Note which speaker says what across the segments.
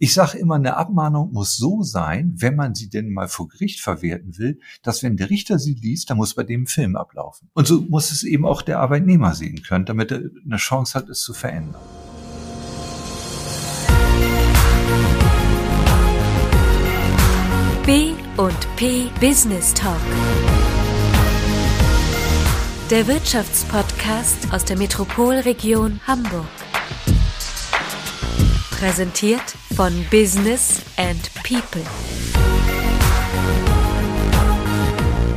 Speaker 1: Ich sage immer, eine Abmahnung muss so sein, wenn man sie denn mal vor Gericht verwerten will, dass wenn der Richter sie liest, dann muss bei dem Film ablaufen. Und so muss es eben auch der Arbeitnehmer sehen können, damit er eine Chance hat, es zu verändern.
Speaker 2: B und P Business Talk. Der Wirtschaftspodcast aus der Metropolregion Hamburg. Präsentiert von Business and People.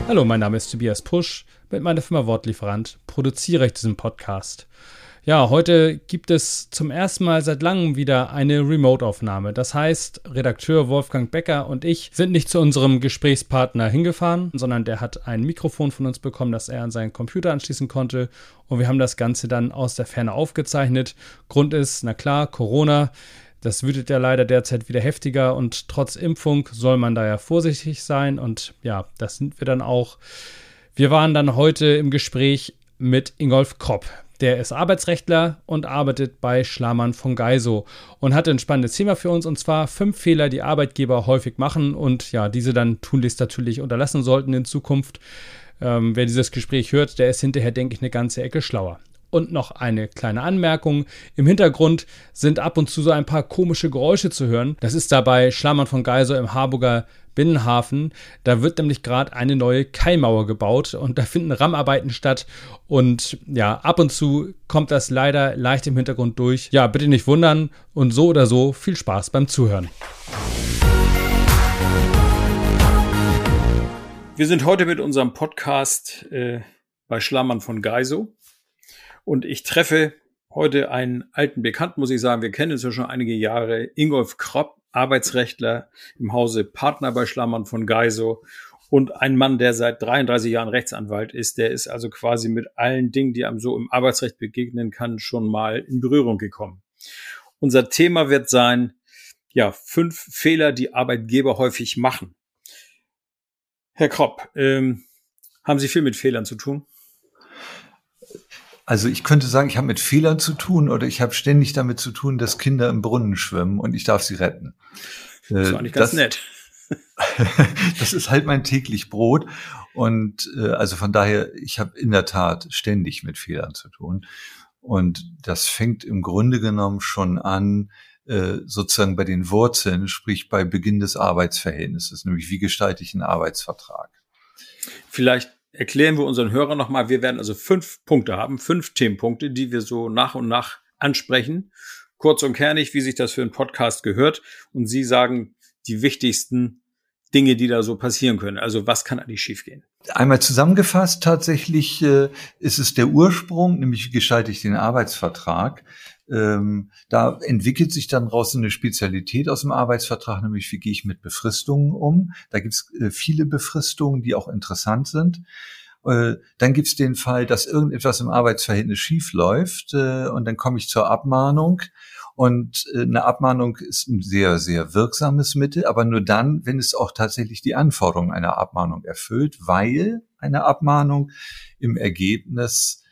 Speaker 3: Hallo, mein Name ist Tobias Pusch. Mit meiner Firma Wortlieferant produziere ich diesen Podcast. Ja, heute gibt es zum ersten Mal seit langem wieder eine Remote-Aufnahme. Das heißt, Redakteur Wolfgang Becker und ich sind nicht zu unserem Gesprächspartner hingefahren, sondern der hat ein Mikrofon von uns bekommen, das er an seinen Computer anschließen konnte. Und wir haben das Ganze dann aus der Ferne aufgezeichnet. Grund ist, na klar, Corona. Das wütet ja leider derzeit wieder heftiger und trotz Impfung soll man da ja vorsichtig sein und ja, das sind wir dann auch. Wir waren dann heute im Gespräch mit Ingolf Kropp. Der ist Arbeitsrechtler und arbeitet bei Schlamann von Geiso und hat ein spannendes Thema für uns und zwar fünf Fehler, die Arbeitgeber häufig machen und ja, diese dann tunlichst natürlich unterlassen sollten in Zukunft. Ähm, wer dieses Gespräch hört, der ist hinterher, denke ich, eine ganze Ecke schlauer. Und noch eine kleine Anmerkung. Im Hintergrund sind ab und zu so ein paar komische Geräusche zu hören. Das ist dabei Schlammern von Geiser im Harburger Binnenhafen. Da wird nämlich gerade eine neue Kaimauer gebaut und da finden Rammarbeiten statt. Und ja, ab und zu kommt das leider leicht im Hintergrund durch. Ja, bitte nicht wundern und so oder so viel Spaß beim Zuhören.
Speaker 4: Wir sind heute mit unserem Podcast äh, bei Schlammern von Geiso. Und ich treffe heute einen alten Bekannten, muss ich sagen. Wir kennen uns ja schon einige Jahre. Ingolf Kropp, Arbeitsrechtler im Hause Partner bei Schlammern von Geiso und ein Mann, der seit 33 Jahren Rechtsanwalt ist. Der ist also quasi mit allen Dingen, die einem so im Arbeitsrecht begegnen kann, schon mal in Berührung gekommen. Unser Thema wird sein, ja, fünf Fehler, die Arbeitgeber häufig machen. Herr Kropp, ähm, haben Sie viel mit Fehlern zu tun?
Speaker 1: Also ich könnte sagen, ich habe mit Fehlern zu tun oder ich habe ständig damit zu tun, dass Kinder im Brunnen schwimmen und ich darf sie retten.
Speaker 4: Das ist eigentlich ganz das, nett.
Speaker 1: das ist halt mein täglich Brot. Und äh, also von daher, ich habe in der Tat ständig mit Fehlern zu tun. Und das fängt im Grunde genommen schon an, äh, sozusagen bei den Wurzeln, sprich bei Beginn des Arbeitsverhältnisses, nämlich wie gestalte ich einen Arbeitsvertrag.
Speaker 4: Vielleicht erklären wir unseren Hörern nochmal, wir werden also fünf Punkte haben, fünf Themenpunkte, die wir so nach und nach ansprechen. Kurz und kernig, wie sich das für einen Podcast gehört. Und Sie sagen die wichtigsten Dinge, die da so passieren können. Also was kann eigentlich schiefgehen?
Speaker 1: Einmal zusammengefasst, tatsächlich äh, ist es der Ursprung, nämlich wie gestalte ich den Arbeitsvertrag. Ähm, da entwickelt sich dann raus eine Spezialität aus dem Arbeitsvertrag, nämlich wie gehe ich mit Befristungen um. Da gibt es äh, viele Befristungen, die auch interessant sind. Äh, dann gibt es den Fall, dass irgendetwas im Arbeitsverhältnis schief läuft äh, und dann komme ich zur Abmahnung. Und äh, eine Abmahnung ist ein sehr, sehr wirksames Mittel, aber nur dann, wenn es auch tatsächlich die Anforderungen einer Abmahnung erfüllt, weil eine Abmahnung im Ergebnis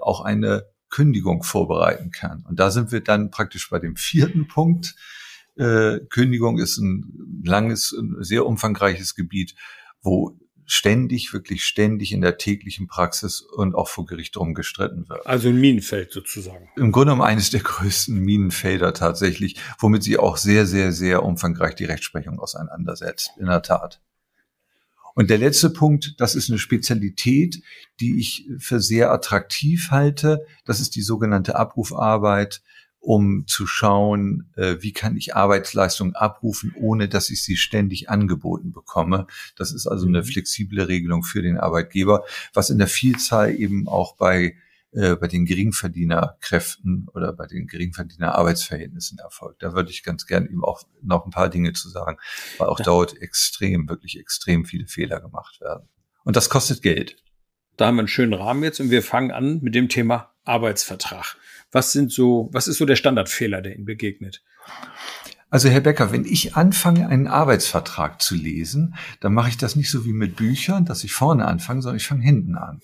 Speaker 1: auch eine Kündigung vorbereiten kann. Und da sind wir dann praktisch bei dem vierten Punkt. Äh, Kündigung ist ein langes, sehr umfangreiches Gebiet, wo ständig, wirklich ständig in der täglichen Praxis und auch vor Gericht drum gestritten wird.
Speaker 4: Also ein Minenfeld sozusagen.
Speaker 1: Im Grunde genommen eines der größten Minenfelder tatsächlich, womit sie auch sehr, sehr, sehr umfangreich die Rechtsprechung auseinandersetzt. In der Tat. Und der letzte Punkt, das ist eine Spezialität, die ich für sehr attraktiv halte. Das ist die sogenannte Abrufarbeit, um zu schauen, äh, wie kann ich Arbeitsleistung abrufen, ohne dass ich sie ständig angeboten bekomme. Das ist also eine mhm. flexible Regelung für den Arbeitgeber, was in der Vielzahl eben auch bei äh, bei den Geringverdienerkräften oder bei den Geringverdienerarbeitsverhältnissen erfolgt. Da würde ich ganz gern eben auch noch ein paar Dinge zu sagen, weil auch ja. dort extrem, wirklich extrem viele Fehler gemacht werden. Und das kostet Geld.
Speaker 4: Da haben wir einen schönen Rahmen jetzt und wir fangen an mit dem Thema Arbeitsvertrag. Was sind so, was ist so der Standardfehler, der Ihnen begegnet?
Speaker 1: Also Herr Becker, wenn ich anfange, einen Arbeitsvertrag zu lesen, dann mache ich das nicht so wie mit Büchern, dass ich vorne anfange, sondern ich fange hinten an.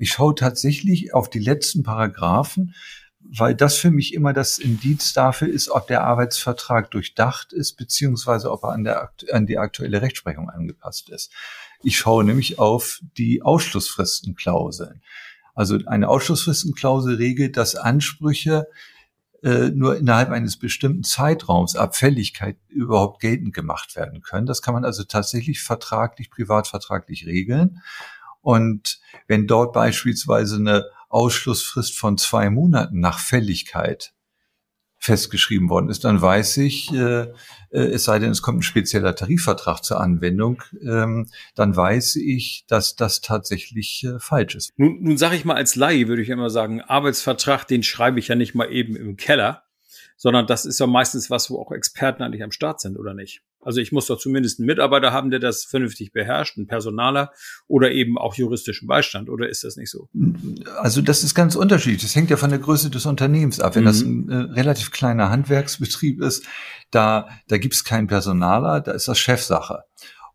Speaker 1: Ich schaue tatsächlich auf die letzten Paragraphen, weil das für mich immer das Indiz dafür ist, ob der Arbeitsvertrag durchdacht ist, beziehungsweise ob er an, der, an die aktuelle Rechtsprechung angepasst ist. Ich schaue nämlich auf die Ausschlussfristenklauseln. Also eine Ausschlussfristenklausel regelt, dass Ansprüche äh, nur innerhalb eines bestimmten Zeitraums ab Fälligkeit überhaupt geltend gemacht werden können. Das kann man also tatsächlich vertraglich, privatvertraglich regeln. Und wenn dort beispielsweise eine Ausschlussfrist von zwei Monaten nach Fälligkeit festgeschrieben worden ist, dann weiß ich, äh, äh, es sei denn, es kommt ein spezieller Tarifvertrag zur Anwendung, ähm, dann weiß ich, dass das tatsächlich äh, falsch ist.
Speaker 4: Nun, nun sage ich mal als Laie, würde ich immer sagen, Arbeitsvertrag, den schreibe ich ja nicht mal eben im Keller, sondern das ist ja meistens was, wo auch Experten eigentlich am Start sind, oder nicht? Also ich muss doch zumindest einen Mitarbeiter haben, der das vernünftig beherrscht, einen Personaler oder eben auch juristischen Beistand, oder ist das nicht so?
Speaker 1: Also das ist ganz unterschiedlich. Das hängt ja von der Größe des Unternehmens ab. Wenn mhm. das ein äh, relativ kleiner Handwerksbetrieb ist, da, da gibt es keinen Personaler, da ist das Chefsache.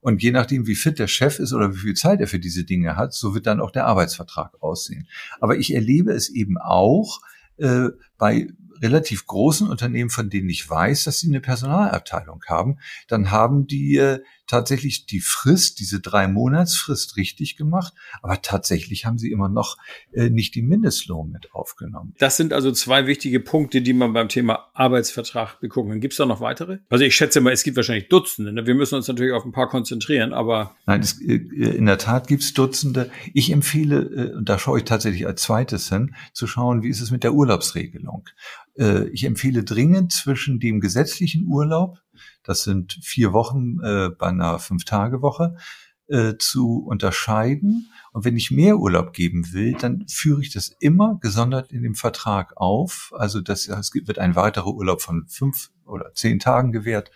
Speaker 1: Und je nachdem, wie fit der Chef ist oder wie viel Zeit er für diese Dinge hat, so wird dann auch der Arbeitsvertrag aussehen. Aber ich erlebe es eben auch äh, bei relativ großen Unternehmen, von denen ich weiß, dass sie eine Personalabteilung haben, dann haben die äh, tatsächlich die Frist, diese drei Monatsfrist richtig gemacht, aber tatsächlich haben sie immer noch äh, nicht die Mindestlohn mit aufgenommen.
Speaker 4: Das sind also zwei wichtige Punkte, die man beim Thema Arbeitsvertrag begucken kann. Gibt es da noch weitere? Also ich schätze mal, es gibt wahrscheinlich Dutzende. Ne? Wir müssen uns natürlich auf ein paar konzentrieren, aber.
Speaker 1: Nein, es, äh, in der Tat gibt es Dutzende. Ich empfehle, äh, und da schaue ich tatsächlich als zweites hin, zu schauen, wie ist es mit der Urlaubsregelung. Äh, ich empfehle dringend zwischen dem gesetzlichen Urlaub, das sind vier Wochen äh, bei einer Fünf-Tage-Woche, äh, zu unterscheiden. Und wenn ich mehr Urlaub geben will, dann führe ich das immer gesondert in dem Vertrag auf. Also das, es wird ein weiterer Urlaub von fünf oder zehn Tagen gewährt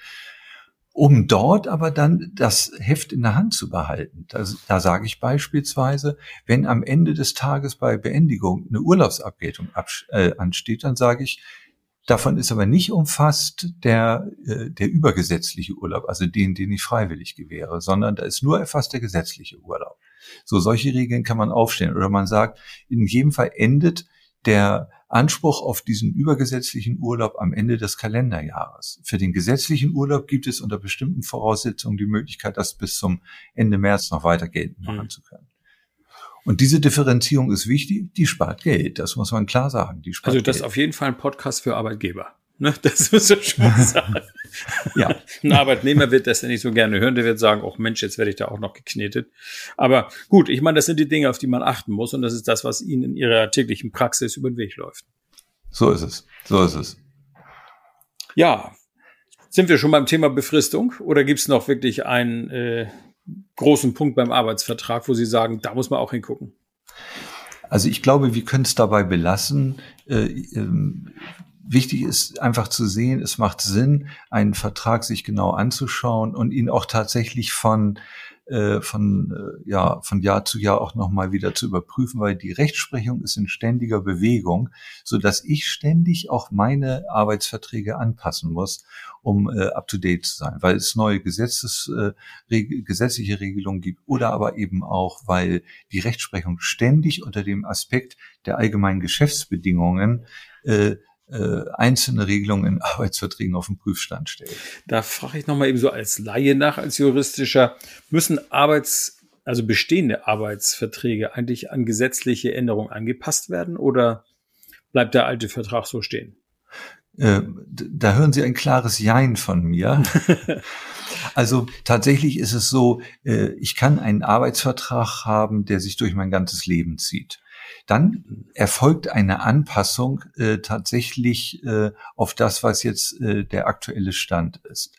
Speaker 1: um dort aber dann das Heft in der Hand zu behalten. Das, da sage ich beispielsweise, wenn am Ende des Tages bei Beendigung eine Urlaubsabgeltung äh, ansteht, dann sage ich, davon ist aber nicht umfasst der, äh, der übergesetzliche Urlaub, also den, den ich freiwillig gewähre, sondern da ist nur erfasst der gesetzliche Urlaub. So solche Regeln kann man aufstellen. Oder man sagt, in jedem Fall endet der Anspruch auf diesen übergesetzlichen Urlaub am Ende des Kalenderjahres. Für den gesetzlichen Urlaub gibt es unter bestimmten Voraussetzungen die Möglichkeit, das bis zum Ende März noch weiter geltend machen mhm. zu können. Und diese Differenzierung ist wichtig, die spart Geld, das muss man klar sagen. Die spart
Speaker 4: also das
Speaker 1: Geld.
Speaker 4: ist auf jeden Fall ein Podcast für Arbeitgeber. Ne? Das muss ich schon sagen. ja. Ein Arbeitnehmer wird das ja nicht so gerne hören. Der wird sagen, oh Mensch, jetzt werde ich da auch noch geknetet. Aber gut, ich meine, das sind die Dinge, auf die man achten muss. Und das ist das, was Ihnen in Ihrer täglichen Praxis über den Weg läuft.
Speaker 1: So ist es. So ist es.
Speaker 4: Ja. Sind wir schon beim Thema Befristung? Oder gibt es noch wirklich einen äh, großen Punkt beim Arbeitsvertrag, wo Sie sagen, da muss man auch hingucken?
Speaker 1: Also ich glaube, wir können es dabei belassen. Äh, ähm, wichtig ist einfach zu sehen, es macht Sinn, einen Vertrag sich genau anzuschauen und ihn auch tatsächlich von äh, von äh, ja von Jahr zu Jahr auch noch mal wieder zu überprüfen, weil die Rechtsprechung ist in ständiger Bewegung, so dass ich ständig auch meine Arbeitsverträge anpassen muss, um äh, up to date zu sein, weil es neue Gesetzes, äh, reg gesetzliche Regelungen gibt oder aber eben auch, weil die Rechtsprechung ständig unter dem Aspekt der allgemeinen Geschäftsbedingungen äh, äh, einzelne Regelungen in Arbeitsverträgen auf den Prüfstand stellt.
Speaker 4: Da frage ich nochmal eben so als Laie nach, als juristischer, müssen Arbeits, also bestehende Arbeitsverträge eigentlich an gesetzliche Änderungen angepasst werden oder bleibt der alte Vertrag so stehen?
Speaker 1: Äh, da hören Sie ein klares Jein von mir. also tatsächlich ist es so, äh, ich kann einen Arbeitsvertrag haben, der sich durch mein ganzes Leben zieht dann erfolgt eine Anpassung äh, tatsächlich äh, auf das, was jetzt äh, der aktuelle Stand ist.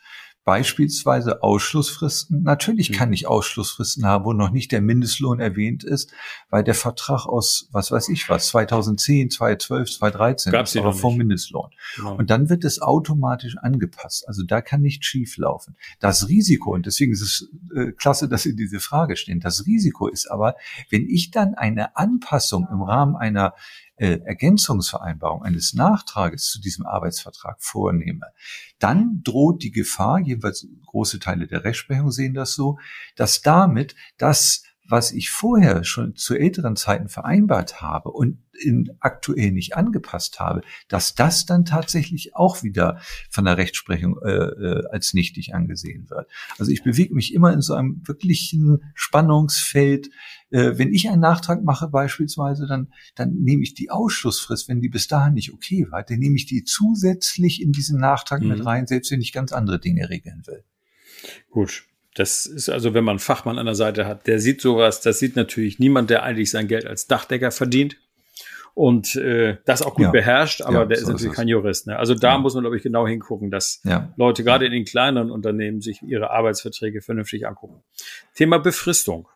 Speaker 1: Beispielsweise Ausschlussfristen. Natürlich mhm. kann ich Ausschlussfristen haben, wo noch nicht der Mindestlohn erwähnt ist, weil der Vertrag aus, was weiß ich was, 2010, 2012, 2013
Speaker 4: Gab's ist aber
Speaker 1: vom Mindestlohn. Genau. Und dann wird es automatisch angepasst. Also da kann nicht schief laufen. Das Risiko, und deswegen ist es äh, klasse, dass Sie diese Frage stellen, das Risiko ist aber, wenn ich dann eine Anpassung im Rahmen einer äh, Ergänzungsvereinbarung, eines Nachtrages zu diesem Arbeitsvertrag vornehme, dann droht die Gefahr, jedenfalls große Teile der Rechtsprechung sehen das so, dass damit das was ich vorher schon zu älteren Zeiten vereinbart habe und in aktuell nicht angepasst habe, dass das dann tatsächlich auch wieder von der Rechtsprechung äh, äh, als nichtig angesehen wird. Also ich bewege mich immer in so einem wirklichen Spannungsfeld. Äh, wenn ich einen Nachtrag mache beispielsweise, dann, dann nehme ich die Ausschlussfrist, wenn die bis dahin nicht okay war, dann nehme ich die zusätzlich in diesen Nachtrag mhm. mit rein, selbst wenn ich ganz andere Dinge regeln will.
Speaker 4: Gut, das ist also, wenn man einen Fachmann an der Seite hat, der sieht sowas, das sieht natürlich niemand, der eigentlich sein Geld als Dachdecker verdient und äh, das auch gut ja. beherrscht, aber ja, der so ist natürlich ist kein Jurist. Ne? Also da ja. muss man, glaube ich, genau hingucken, dass Leute gerade in den kleineren Unternehmen sich ihre Arbeitsverträge vernünftig angucken. Thema Befristung.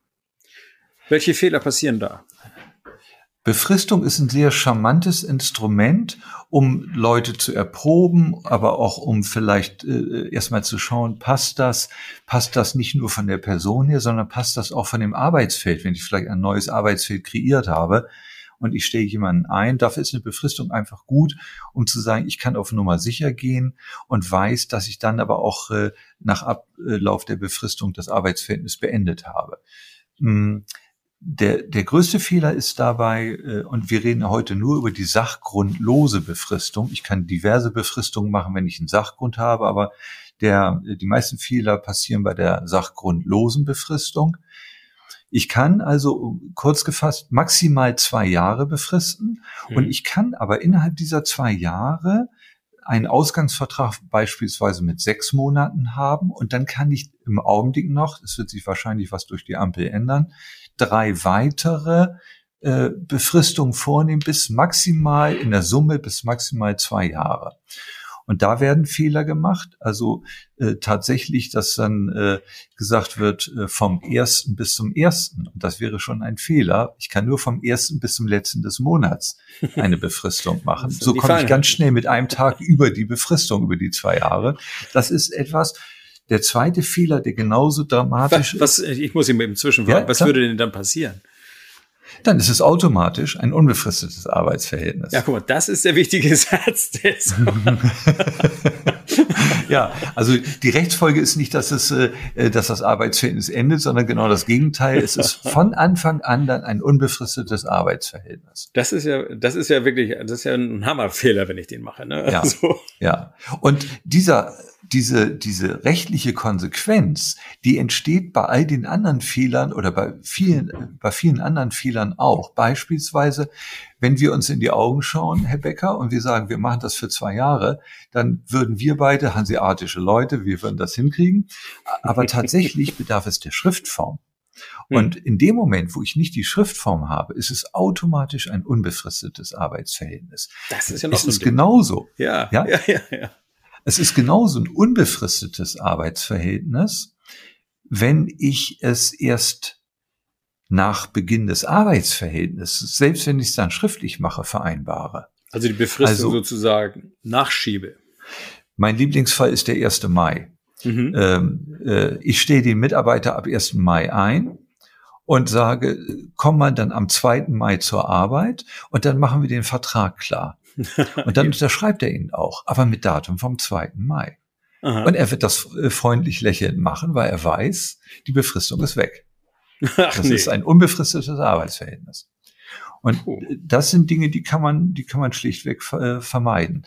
Speaker 4: Welche Fehler passieren da?
Speaker 1: Befristung ist ein sehr charmantes Instrument, um Leute zu erproben, aber auch um vielleicht äh, erstmal zu schauen, passt das, passt das nicht nur von der Person her, sondern passt das auch von dem Arbeitsfeld, wenn ich vielleicht ein neues Arbeitsfeld kreiert habe und ich stelle jemanden ein, dafür ist eine Befristung einfach gut, um zu sagen, ich kann auf Nummer sicher gehen und weiß, dass ich dann aber auch äh, nach Ablauf der Befristung das Arbeitsverhältnis beendet habe. Hm der, der größte Fehler ist dabei, äh, und wir reden heute nur über die sachgrundlose Befristung. Ich kann diverse Befristungen machen, wenn ich einen Sachgrund habe, aber der, die meisten Fehler passieren bei der sachgrundlosen Befristung. Ich kann also kurz gefasst maximal zwei Jahre befristen mhm. und ich kann aber innerhalb dieser zwei Jahre einen Ausgangsvertrag beispielsweise mit sechs Monaten haben und dann kann ich im Augenblick noch, es wird sich wahrscheinlich was durch die Ampel ändern, drei weitere äh, Befristungen vornehmen bis maximal in der Summe bis maximal zwei Jahre. Und da werden Fehler gemacht. Also äh, tatsächlich, dass dann äh, gesagt wird, äh, vom ersten bis zum ersten. Und das wäre schon ein Fehler. Ich kann nur vom ersten bis zum letzten des Monats eine Befristung machen. so komme ich ganz schnell mit einem Tag über die Befristung, über die zwei Jahre. Das ist etwas, der zweite Fehler, der genauso dramatisch
Speaker 4: was, was, ist. Ich muss ihm eben zwischenfragen. Ja, was würde denn dann passieren?
Speaker 1: Dann ist es automatisch ein unbefristetes Arbeitsverhältnis.
Speaker 4: Ja, guck mal, das ist der wichtige Satz.
Speaker 1: ja, also die Rechtsfolge ist nicht, dass es, äh, dass das Arbeitsverhältnis endet, sondern genau das Gegenteil. Es ist von Anfang an dann ein unbefristetes Arbeitsverhältnis.
Speaker 4: Das ist ja, das ist ja wirklich, das ist ja ein Hammerfehler, wenn ich den mache. Ne?
Speaker 1: Ja, also. ja. Und dieser diese, diese rechtliche Konsequenz, die entsteht bei all den anderen Fehlern oder bei vielen, bei vielen anderen Fehlern auch. Beispielsweise, wenn wir uns in die Augen schauen, Herr Becker, und wir sagen, wir machen das für zwei Jahre, dann würden wir beide, hanseatische Leute, wir würden das hinkriegen. Aber tatsächlich bedarf es der Schriftform. Hm. Und in dem Moment, wo ich nicht die Schriftform habe, ist es automatisch ein unbefristetes Arbeitsverhältnis.
Speaker 4: Das ist ja noch
Speaker 1: es ist genauso.
Speaker 4: Ja, ja, ja, ja. ja.
Speaker 1: Es ist genauso ein unbefristetes Arbeitsverhältnis, wenn ich es erst nach Beginn des Arbeitsverhältnisses, selbst wenn ich es dann schriftlich mache, vereinbare.
Speaker 4: Also die Befristung also, sozusagen nachschiebe.
Speaker 1: Mein Lieblingsfall ist der 1. Mai. Mhm. Ähm, äh, ich stehe den Mitarbeiter ab 1. Mai ein und sage, komm mal dann am 2. Mai zur Arbeit und dann machen wir den Vertrag klar. Und dann unterschreibt er ihn auch, aber mit Datum vom 2. Mai. Aha. Und er wird das äh, freundlich lächelnd machen, weil er weiß, die Befristung ist weg. Ach, das nee. ist ein unbefristetes Arbeitsverhältnis. Und das sind Dinge, die kann man, die kann man schlichtweg äh, vermeiden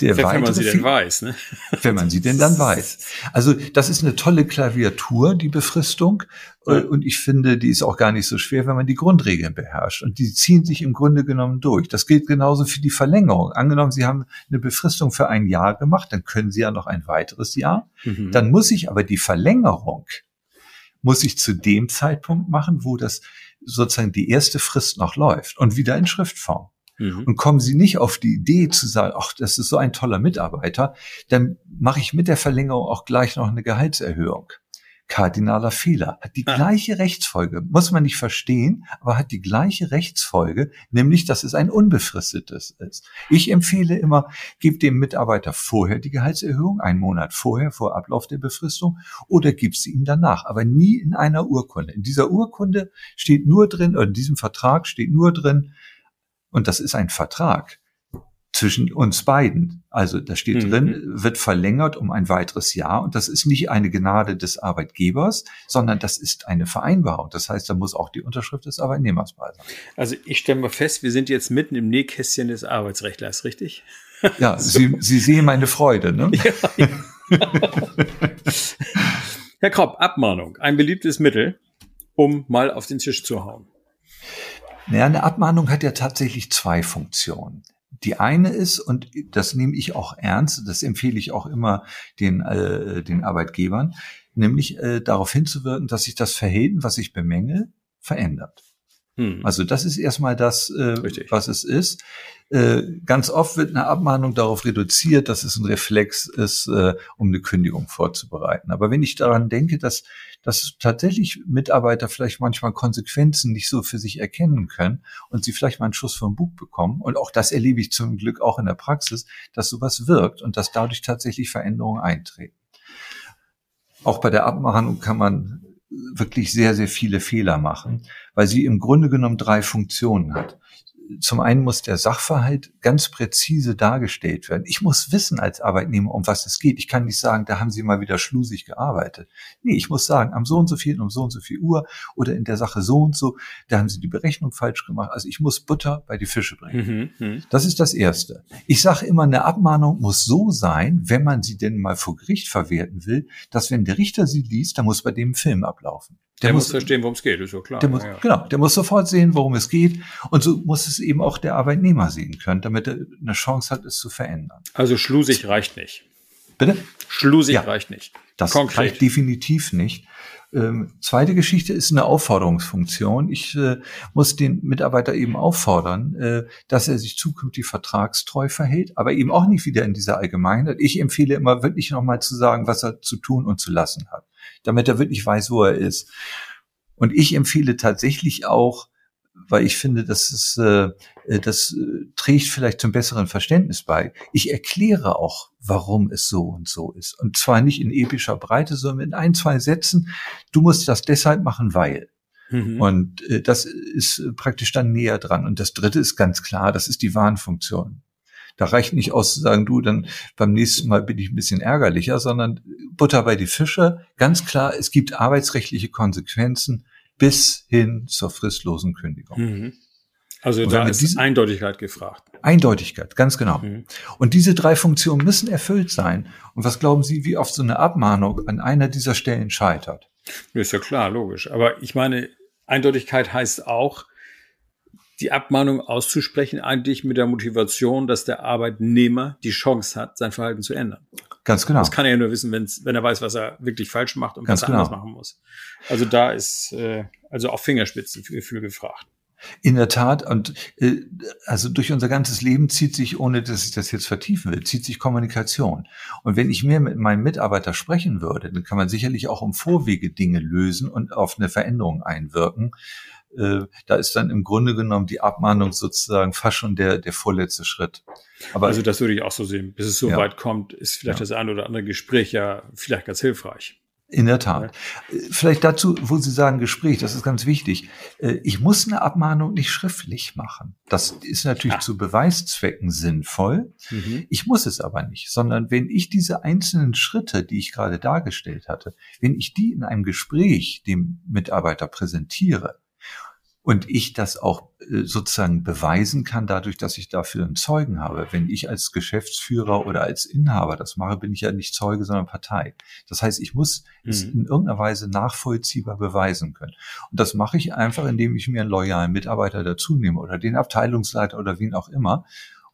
Speaker 4: der wenn man sie denn weiß, ne?
Speaker 1: Wenn man sie denn dann weiß. Also das ist eine tolle Klaviatur, die Befristung. Ja. Und ich finde, die ist auch gar nicht so schwer, wenn man die Grundregeln beherrscht. Und die ziehen sich im Grunde genommen durch. Das gilt genauso für die Verlängerung. Angenommen, Sie haben eine Befristung für ein Jahr gemacht, dann können Sie ja noch ein weiteres Jahr. Mhm. Dann muss ich aber die Verlängerung, muss ich zu dem Zeitpunkt machen, wo das sozusagen die erste Frist noch läuft und wieder in Schriftform. Mhm. Und kommen Sie nicht auf die Idee zu sagen, ach, das ist so ein toller Mitarbeiter, dann mache ich mit der Verlängerung auch gleich noch eine Gehaltserhöhung. Kardinaler Fehler. Hat die ah. gleiche Rechtsfolge. Muss man nicht verstehen, aber hat die gleiche Rechtsfolge, nämlich, dass es ein unbefristetes ist. Ich empfehle immer, gib dem Mitarbeiter vorher die Gehaltserhöhung, einen Monat vorher, vor Ablauf der Befristung, oder gib sie ihm danach, aber nie in einer Urkunde. In dieser Urkunde steht nur drin, oder in diesem Vertrag steht nur drin, und das ist ein Vertrag. Zwischen uns beiden. Also da steht
Speaker 4: Mhm.
Speaker 1: drin, wird verlängert um ein weiteres Jahr. Und das ist nicht eine Gnade des Arbeitgebers, sondern das ist eine Vereinbarung. Das heißt, da muss auch die Unterschrift des Arbeitnehmers bei sein.
Speaker 4: Also ich stelle mal fest, wir sind jetzt mitten im Nähkästchen des Arbeitsrechtlers, richtig?
Speaker 1: Ja, Sie, Sie sehen meine Freude. Ne?
Speaker 4: Herr Kropp, Abmahnung, ein beliebtes Mittel, um mal auf den Tisch zu hauen.
Speaker 1: Naja, eine Abmahnung hat ja tatsächlich zwei Funktionen. Die eine ist, und das nehme ich auch ernst, das empfehle ich auch immer den, äh, den Arbeitgebern, nämlich äh, darauf hinzuwirken, dass sich das Verhalten, was ich bemängel, verändert.
Speaker 4: Hm.
Speaker 1: Also das ist erstmal das, äh, was es ist. Äh, ganz oft wird eine Abmahnung darauf reduziert, dass es ein Reflex ist, äh, um eine Kündigung vorzubereiten. Aber wenn ich daran denke, dass, dass tatsächlich Mitarbeiter vielleicht manchmal Konsequenzen nicht so für sich erkennen können und sie vielleicht mal einen Schuss vom Bug bekommen, und auch das erlebe ich zum Glück auch in der Praxis, dass sowas wirkt und dass dadurch tatsächlich Veränderungen eintreten. Auch bei der Abmahnung kann man wirklich sehr, sehr viele Fehler machen, weil sie im Grunde genommen drei Funktionen hat. Zum einen muss der Sachverhalt ganz präzise dargestellt werden. Ich muss wissen als Arbeitnehmer, um was es geht. Ich kann nicht sagen, da haben Sie mal wieder schlusig gearbeitet. Nee, ich muss sagen, am so und so viel, um so und so viel Uhr oder in der Sache so und so, da haben Sie die Berechnung falsch gemacht. Also ich muss Butter bei die Fische bringen.
Speaker 4: Mhm, mhm.
Speaker 1: Das ist das Erste. Ich sage immer, eine Abmahnung muss so sein, wenn man sie denn mal vor Gericht verwerten will, dass wenn der Richter sie liest, dann muss bei dem Film ablaufen.
Speaker 4: Der, muss verstehen, worum es geht, ist ja klar.
Speaker 1: Der muss,
Speaker 4: ja.
Speaker 1: Genau, der muss sofort sehen, worum es geht. Und so muss es eben auch der Arbeitnehmer sehen können, damit er eine Chance hat, es zu verändern.
Speaker 4: Also schlusig reicht nicht.
Speaker 1: Bitte?
Speaker 4: Schlusig
Speaker 1: Ja.
Speaker 4: reicht nicht.
Speaker 1: Das
Speaker 4: Konkret.
Speaker 1: reicht definitiv nicht. Ähm, zweite Geschichte ist eine Aufforderungsfunktion. Ich äh, muss den Mitarbeiter eben auffordern, äh, dass er sich zukünftig vertragstreu verhält, aber eben auch nicht wieder in dieser Allgemeinheit. Ich empfehle immer wirklich nochmal zu sagen, was er zu tun und zu lassen hat, damit er wirklich weiß, wo er ist. Und ich empfehle tatsächlich auch, weil ich finde, dass es äh, äh, das äh, trägt vielleicht zum besseren Verständnis bei. Ich erkläre auch, warum es so und so ist. Und zwar nicht in epischer Breite, sondern in ein, zwei Sätzen. Du musst das deshalb machen, weil.
Speaker 4: Mhm.
Speaker 1: Und äh, das ist praktisch dann näher dran. Und das dritte ist ganz klar, das ist die Warnfunktion. Da reicht nicht aus zu sagen, du, dann beim nächsten Mal bin ich ein bisschen ärgerlicher, sondern Butter bei die Fische. Ganz klar, es gibt arbeitsrechtliche Konsequenzen bis hin zur fristlosen Kündigung.
Speaker 4: Mhm. Also
Speaker 1: Und
Speaker 4: da ist
Speaker 1: diese-
Speaker 4: Eindeutigkeit gefragt.
Speaker 1: Eindeutigkeit, ganz genau.
Speaker 4: Mhm.
Speaker 1: Und diese drei Funktionen müssen erfüllt sein. Und was glauben Sie, wie oft so eine Abmahnung an einer dieser Stellen scheitert?
Speaker 4: Ist ja klar, logisch. Aber ich meine, Eindeutigkeit heißt auch, die Abmahnung auszusprechen, eigentlich mit der Motivation, dass der Arbeitnehmer die Chance hat, sein Verhalten zu ändern.
Speaker 1: Ganz genau.
Speaker 4: Das kann er ja nur wissen, wenn's, wenn er weiß, was er wirklich falsch macht und
Speaker 1: Ganz
Speaker 4: was er
Speaker 1: genau.
Speaker 4: anders machen muss. Also da ist äh, also auch Fingerspitzengefühl gefragt.
Speaker 1: In der Tat, und äh, also durch unser ganzes Leben zieht sich, ohne dass ich das jetzt vertiefen will, zieht sich Kommunikation. Und wenn ich mehr mit meinem Mitarbeiter sprechen würde, dann kann man sicherlich auch um Vorwege Dinge lösen und auf eine Veränderung einwirken. Äh, da ist dann im Grunde genommen die Abmahnung sozusagen fast schon der, der vorletzte Schritt. Aber
Speaker 4: Also das würde ich auch so sehen. Bis es so
Speaker 1: Ja.
Speaker 4: weit kommt, ist vielleicht
Speaker 1: Ja.
Speaker 4: das ein oder andere Gespräch ja vielleicht ganz hilfreich.
Speaker 1: In der Tat. Äh, Vielleicht dazu, wo Sie sagen Gespräch, das ist ganz wichtig. Äh, Ich muss eine Abmahnung nicht schriftlich machen. Das ist natürlich
Speaker 4: Ah.
Speaker 1: zu Beweiszwecken sinnvoll.
Speaker 4: Mhm.
Speaker 1: Ich muss es aber nicht, sondern wenn ich diese einzelnen Schritte, die ich gerade dargestellt hatte, wenn ich die in einem Gespräch dem Mitarbeiter präsentiere und ich das auch äh, sozusagen beweisen kann, dadurch, dass ich dafür einen Zeugen habe. Wenn ich als Geschäftsführer oder als Inhaber das mache, bin ich ja nicht Zeuge, sondern Partei. Das heißt, ich muss es
Speaker 4: Mhm.
Speaker 1: in irgendeiner Weise nachvollziehbar beweisen können. Und das mache ich einfach, indem ich mir einen loyalen Mitarbeiter dazu nehme oder den Abteilungsleiter oder wen auch immer,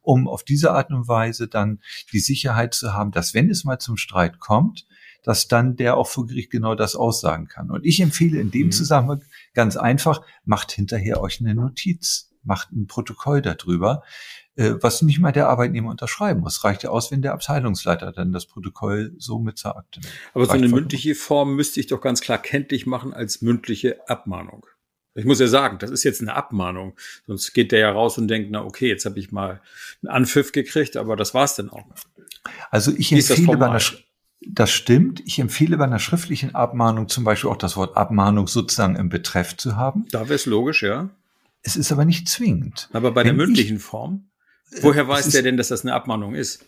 Speaker 1: um auf diese Art und Weise dann die Sicherheit zu haben, dass wenn es mal zum Streit kommt, dass dann der auch vor Gericht genau das aussagen kann. Und ich empfehle in dem
Speaker 4: Mhm.
Speaker 1: Zusammenhang ganz einfach, macht hinterher euch eine Notiz, macht ein Protokoll darüber, äh, was nicht mal der Arbeitnehmer unterschreiben muss. Reicht ja aus, wenn der Abteilungsleiter dann das Protokoll so mit zur Akte nimmt.
Speaker 4: Aber so
Speaker 1: Reicht
Speaker 4: eine mündliche Form müsste ich doch ganz klar kenntlich machen als mündliche Abmahnung. Ich muss ja sagen, das ist jetzt eine Abmahnung. Sonst geht der ja raus und denkt, na okay, jetzt habe ich mal einen Anpfiff gekriegt, aber das war's dann auch.
Speaker 1: Also ich
Speaker 4: Wie
Speaker 1: empfehle bei einer, das stimmt, ich empfehle bei einer schriftlichen Abmahnung zum Beispiel auch das Wort Abmahnung sozusagen im Betreff zu haben.
Speaker 4: Da wäre es logisch, ja.
Speaker 1: Es ist aber nicht zwingend.
Speaker 4: Aber bei der
Speaker 1: Wenn ich-
Speaker 4: mündlichen Form, Woher weiß der denn, dass das eine Abmahnung ist?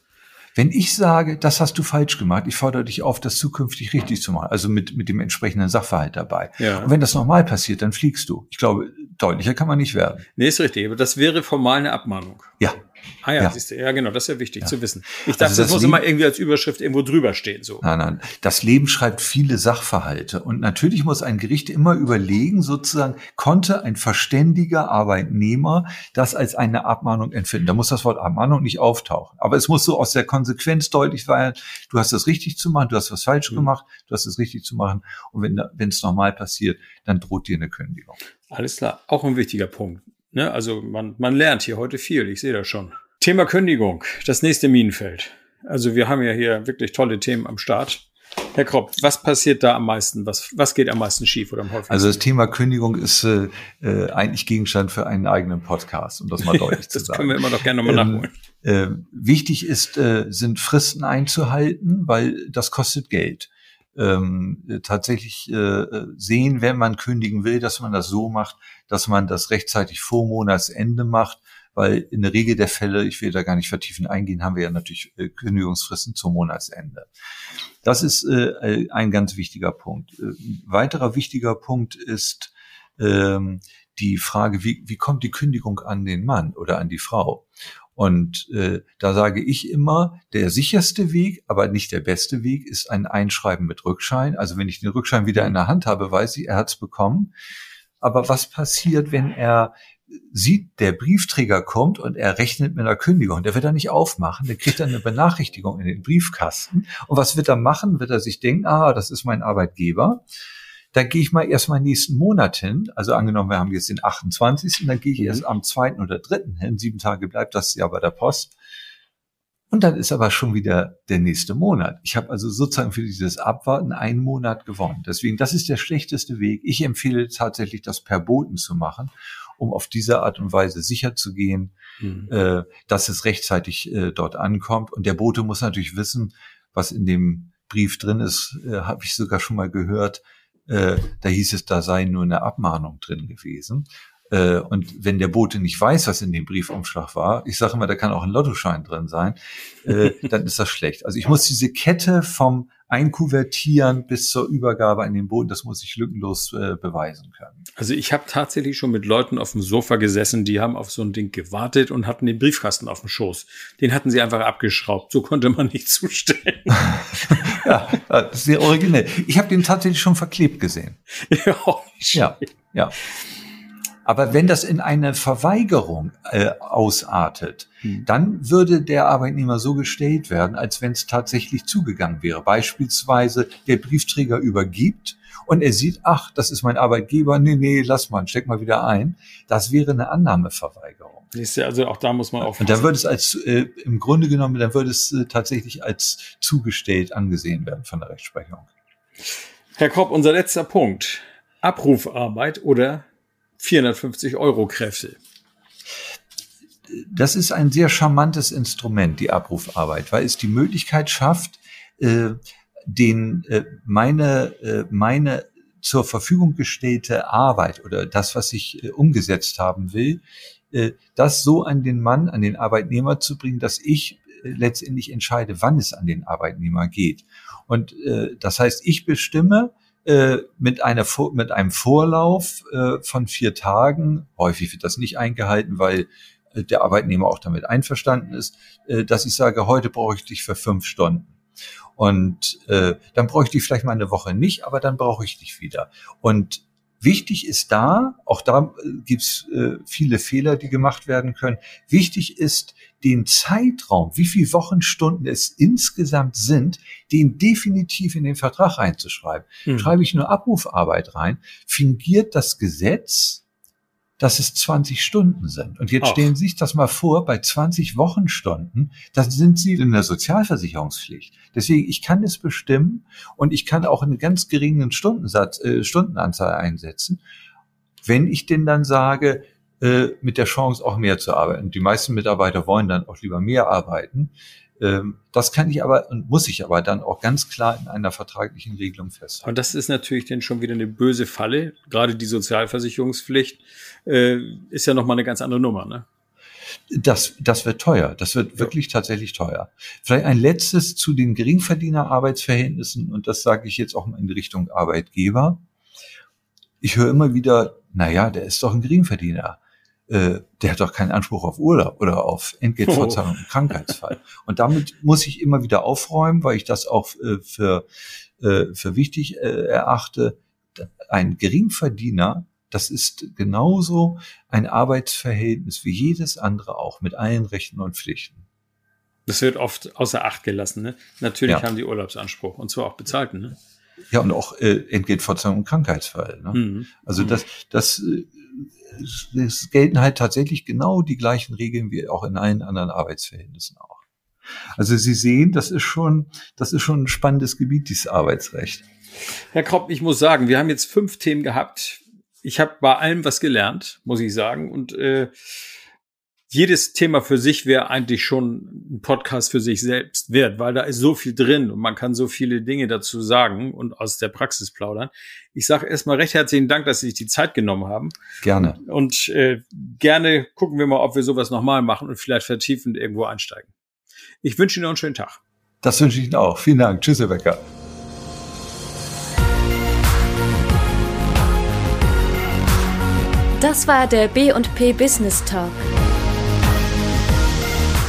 Speaker 1: Wenn ich sage, das hast du falsch gemacht, ich fordere dich auf, das zukünftig richtig zu machen, also mit, mit dem entsprechenden Sachverhalt dabei. Ja. Und wenn das nochmal passiert, dann fliegst du. Ich glaube, deutlicher kann man nicht werden.
Speaker 4: Nee, ist richtig, aber das wäre formal eine Abmahnung.
Speaker 1: Ja,
Speaker 4: Ah ja, ja. siehst du, ja genau, das ist ja wichtig ja. zu wissen. Ich dachte, also das, das muss immer irgendwie als Überschrift irgendwo drüber stehen. So.
Speaker 1: Nein, nein. Das Leben schreibt viele Sachverhalte. Und natürlich muss ein Gericht immer überlegen, sozusagen, konnte ein verständiger Arbeitnehmer das als eine Abmahnung empfinden. Da muss das Wort Abmahnung nicht auftauchen. Aber es muss so aus der Konsequenz deutlich sein, du hast das richtig zu machen, du hast was falsch mhm. gemacht, du hast es richtig zu machen. Und wenn es nochmal passiert, dann droht dir eine Kündigung.
Speaker 4: Alles klar. Auch ein wichtiger Punkt. Ne? Also man, man lernt hier heute viel, ich sehe das schon. Thema Kündigung, das nächste Minenfeld. Also wir haben ja hier wirklich tolle Themen am Start. Herr Kropp, was passiert da am meisten? Was, was geht am meisten schief oder am häufigsten?
Speaker 1: Also das Thema Kündigung ist äh, äh eigentlich Gegenstand für einen eigenen Podcast, um das mal deutlich zu sagen.
Speaker 4: Das können wir immer noch gerne nochmal ähm, nachholen.
Speaker 1: Äh, wichtig ist, äh, sind Fristen einzuhalten, weil das kostet Geld ähm, tatsächlich äh, sehen, wenn man kündigen will, dass man das so macht, dass man das rechtzeitig vor Monatsende macht, weil in der Regel der Fälle, ich will da gar nicht vertiefen eingehen, haben wir ja natürlich äh, Kündigungsfristen zum Monatsende. Das ist äh, ein ganz wichtiger Punkt. Äh, weiterer wichtiger Punkt ist ähm, die Frage, wie, wie kommt die Kündigung an den Mann oder an die Frau? Und äh, da sage ich immer, der sicherste Weg, aber nicht der beste Weg, ist ein Einschreiben mit Rückschein. Also wenn ich den Rückschein wieder in der Hand habe, weiß ich, er hat es bekommen. Aber was passiert, wenn er sieht, der Briefträger kommt und er rechnet mit einer Kündigung. Der wird er nicht aufmachen, der kriegt dann eine Benachrichtigung in den Briefkasten. Und was wird er machen? Wird er sich denken, ah, das ist mein Arbeitgeber da gehe ich mal erst mal nächsten Monat hin. Also angenommen, wir haben jetzt den 28. Dann gehe ich mhm. erst am zweiten oder dritten hin. Sieben Tage bleibt das ja bei der Post. Und dann ist aber schon wieder der nächste Monat. Ich habe also sozusagen für dieses Abwarten einen Monat gewonnen. Deswegen, das ist der schlechteste Weg. Ich empfehle tatsächlich, das per Boten zu machen, um auf diese Art und Weise sicher zu gehen, mhm. äh, dass es rechtzeitig äh, dort ankommt. Und der Bote muss natürlich wissen, was in dem Brief drin ist, äh, habe ich sogar schon mal gehört, äh, da hieß es, da sei nur eine Abmahnung drin gewesen. Äh, und wenn der Bote nicht weiß, was in dem Briefumschlag war, ich sage immer, da kann auch ein Lottoschein drin sein, äh, dann ist das schlecht. Also ich muss diese Kette vom Einkuvertieren bis zur Übergabe an den Boden, das muss ich lückenlos äh, beweisen können.
Speaker 4: Also ich habe tatsächlich schon mit Leuten auf dem Sofa gesessen, die haben auf so ein Ding gewartet und hatten den Briefkasten auf dem Schoß. Den hatten sie einfach abgeschraubt. So konnte man nicht zustellen.
Speaker 1: ja, das ist sehr originell. Ich habe den tatsächlich schon verklebt gesehen. ja, ja, ja. Aber wenn das in eine Verweigerung äh, ausartet, hm. dann würde der Arbeitnehmer so gestellt werden, als wenn es tatsächlich zugegangen wäre. Beispielsweise der Briefträger übergibt und er sieht, ach, das ist mein Arbeitgeber, nee, nee, lass mal, steck mal wieder ein. Das wäre eine Annahmeverweigerung.
Speaker 4: Also auch da muss man aufpassen.
Speaker 1: Und dann würde es als, äh, im Grunde genommen, dann würde es äh, tatsächlich als zugestellt angesehen werden von der Rechtsprechung.
Speaker 4: Herr Kopp, unser letzter Punkt. Abrufarbeit oder 450 Euro Kräfte.
Speaker 1: Das ist ein sehr charmantes Instrument, die Abrufarbeit, weil es die Möglichkeit schafft, äh, den äh, meine äh, meine zur Verfügung gestellte Arbeit oder das, was ich äh, umgesetzt haben will, äh, das so an den Mann, an den Arbeitnehmer zu bringen, dass ich äh, letztendlich entscheide, wann es an den Arbeitnehmer geht. Und äh, das heißt, ich bestimme, äh, mit, einer, mit einem Vorlauf äh, von vier Tagen, häufig wird das nicht eingehalten, weil äh, der Arbeitnehmer auch damit einverstanden ist, äh, dass ich sage, heute brauche ich dich für fünf Stunden. Und äh, dann brauche ich dich vielleicht mal eine Woche nicht, aber dann brauche ich dich wieder. Und Wichtig ist da, auch da gibt's äh, viele Fehler, die gemacht werden können. Wichtig ist, den Zeitraum, wie viele Wochenstunden es insgesamt sind, den definitiv in den Vertrag einzuschreiben. Hm. Schreibe ich nur Abrufarbeit rein, fingiert das Gesetz dass es 20 Stunden sind. Und jetzt Ach. stellen Sie sich das mal vor, bei 20 Wochenstunden, dann sind Sie in der Sozialversicherungspflicht. Deswegen, ich kann es bestimmen und ich kann auch einen ganz geringen Stundensatz, äh, Stundenanzahl einsetzen, wenn ich denn dann sage, äh, mit der Chance auch mehr zu arbeiten. Die meisten Mitarbeiter wollen dann auch lieber mehr arbeiten. Ähm, das kann ich aber und muss ich aber dann auch ganz klar in einer vertraglichen Regelung festhalten.
Speaker 4: Und das ist natürlich dann schon wieder eine böse Falle. Gerade die Sozialversicherungspflicht äh, ist ja nochmal eine ganz andere Nummer, ne?
Speaker 1: das, das wird teuer. Das wird wirklich tatsächlich teuer. Vielleicht ein letztes zu den Geringverdiener-Arbeitsverhältnissen und das sage ich jetzt auch mal in Richtung Arbeitgeber. Ich höre immer wieder, na ja, der ist doch ein Geringverdiener. Äh, der hat doch keinen Anspruch auf Urlaub oder auf Entgeltfortzahlung im Krankheitsfall. Und damit muss ich immer wieder aufräumen, weil ich das auch äh, für, äh, für wichtig äh, erachte. Ein Geringverdiener das ist genauso ein Arbeitsverhältnis wie jedes andere auch, mit allen Rechten und Pflichten.
Speaker 4: Das wird oft außer Acht gelassen. Ne? Natürlich ja. haben die Urlaubsanspruch und zwar auch bezahlten. Ne?
Speaker 1: Ja, und auch äh, Entgeltfortzahlung im Krankheitsfall. Ne? Mhm. Also mhm. das, das, das gelten halt tatsächlich genau die gleichen Regeln wie auch in allen anderen Arbeitsverhältnissen auch. Also Sie sehen, das ist schon, das ist schon ein spannendes Gebiet, dieses Arbeitsrecht.
Speaker 4: Herr Kropp, ich muss sagen, wir haben jetzt fünf Themen gehabt ich habe bei allem was gelernt, muss ich sagen. Und äh, jedes Thema für sich wäre eigentlich schon ein Podcast für sich selbst wert, weil da ist so viel drin und man kann so viele Dinge dazu sagen und aus der Praxis plaudern. Ich sage erstmal recht herzlichen Dank, dass Sie sich die Zeit genommen haben.
Speaker 1: Gerne.
Speaker 4: Und äh, gerne gucken wir mal, ob wir sowas nochmal machen und vielleicht vertiefend irgendwo einsteigen. Ich wünsche Ihnen noch einen schönen Tag.
Speaker 1: Das wünsche ich Ihnen auch. Vielen Dank. Tschüss, Herr Becker.
Speaker 2: Das war der B&P Business Talk.